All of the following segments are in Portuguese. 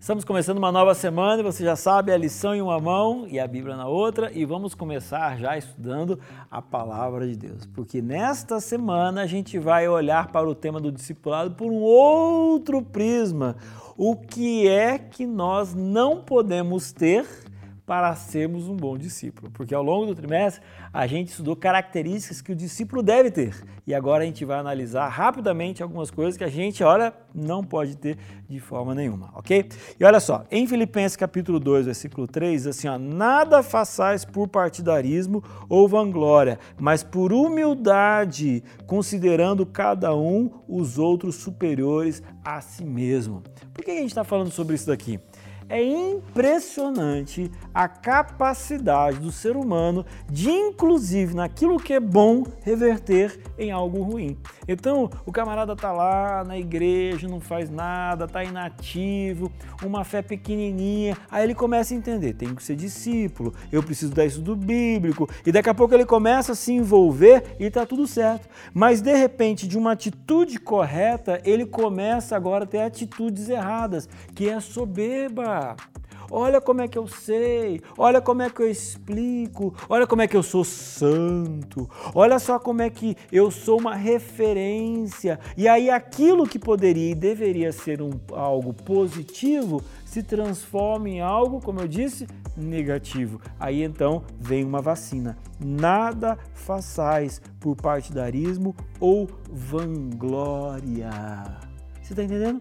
Estamos começando uma nova semana e você já sabe a lição em uma mão e a Bíblia na outra e vamos começar já estudando a palavra de Deus, porque nesta semana a gente vai olhar para o tema do discipulado por um outro prisma. O que é que nós não podemos ter para sermos um bom discípulo. Porque ao longo do trimestre a gente estudou características que o discípulo deve ter. E agora a gente vai analisar rapidamente algumas coisas que a gente, olha, não pode ter de forma nenhuma, ok? E olha só, em Filipenses capítulo 2, versículo 3, assim, ó, nada façais por partidarismo ou vanglória, mas por humildade, considerando cada um os outros superiores a si mesmo. Por que a gente está falando sobre isso daqui? É impressionante a capacidade do ser humano de, inclusive naquilo que é bom, reverter em algo ruim. Então, o camarada tá lá na igreja, não faz nada, tá inativo, uma fé pequenininha, aí ele começa a entender, tenho que ser discípulo, eu preciso dar estudo bíblico, e daqui a pouco ele começa a se envolver e tá tudo certo. Mas de repente, de uma atitude correta, ele começa agora a ter atitudes erradas, que é soberba. Olha como é que eu sei, olha como é que eu explico, olha como é que eu sou santo, olha só como é que eu sou uma referência. E aí aquilo que poderia e deveria ser um, algo positivo se transforma em algo, como eu disse, negativo. Aí então vem uma vacina. Nada façais por partidarismo ou vanglória. Você está entendendo?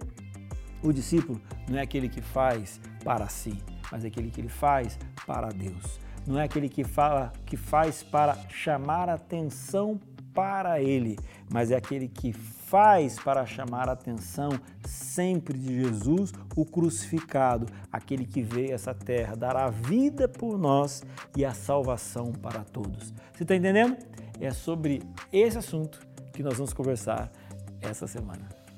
O discípulo não é aquele que faz para si, mas é aquele que ele faz para Deus. Não é aquele que fala que faz para chamar atenção para ele, mas é aquele que faz para chamar a atenção sempre de Jesus, o crucificado, aquele que veio a essa terra dar a vida por nós e a salvação para todos. Você está entendendo? É sobre esse assunto que nós vamos conversar essa semana.